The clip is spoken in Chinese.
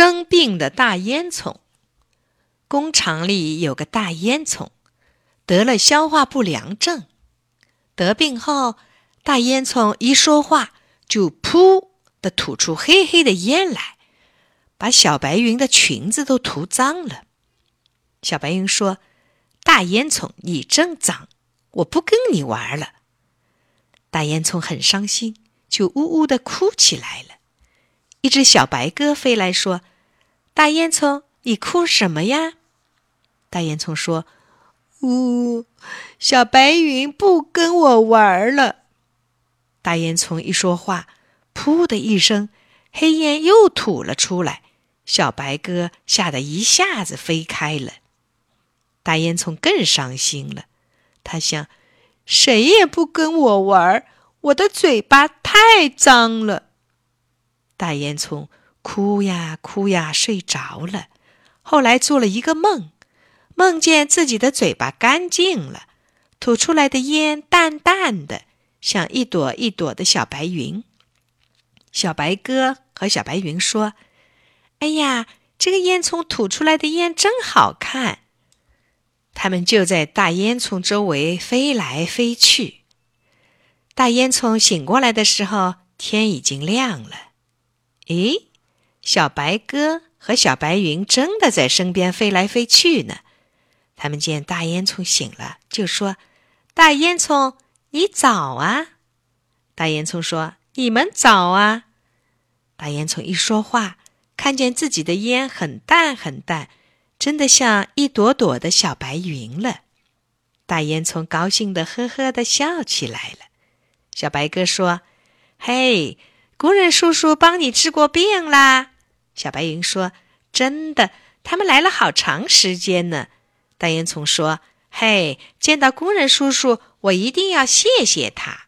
生病的大烟囱。工厂里有个大烟囱，得了消化不良症。得病后，大烟囱一说话就噗的吐出黑黑的烟来，把小白云的裙子都涂脏了。小白云说：“大烟囱，你真脏，我不跟你玩了。”大烟囱很伤心，就呜呜的哭起来了。一只小白鸽飞来说：“大烟囱，你哭什么呀？”大烟囱说：“呜，小白云不跟我玩了。”大烟囱一说话，噗的一声，黑烟又吐了出来。小白鸽吓得一下子飞开了。大烟囱更伤心了，他想：“谁也不跟我玩，我的嘴巴太脏了。”大烟囱哭呀哭呀，睡着了。后来做了一个梦，梦见自己的嘴巴干净了，吐出来的烟淡淡的，像一朵一朵的小白云。小白鸽和小白云说：“哎呀，这个烟囱吐出来的烟真好看。”他们就在大烟囱周围飞来飞去。大烟囱醒过来的时候，天已经亮了。咦，小白鸽和小白云真的在身边飞来飞去呢。他们见大烟囱醒了，就说：“大烟囱，你早啊！”大烟囱说：“你们早啊！”大烟囱一说话，看见自己的烟很淡很淡，真的像一朵朵的小白云了。大烟囱高兴的呵呵的笑起来了。小白鸽说：“嘿。”工人叔叔帮你治过病啦？小白云说：“真的，他们来了好长时间呢。”大烟囱说：“嘿，见到工人叔叔，我一定要谢谢他。”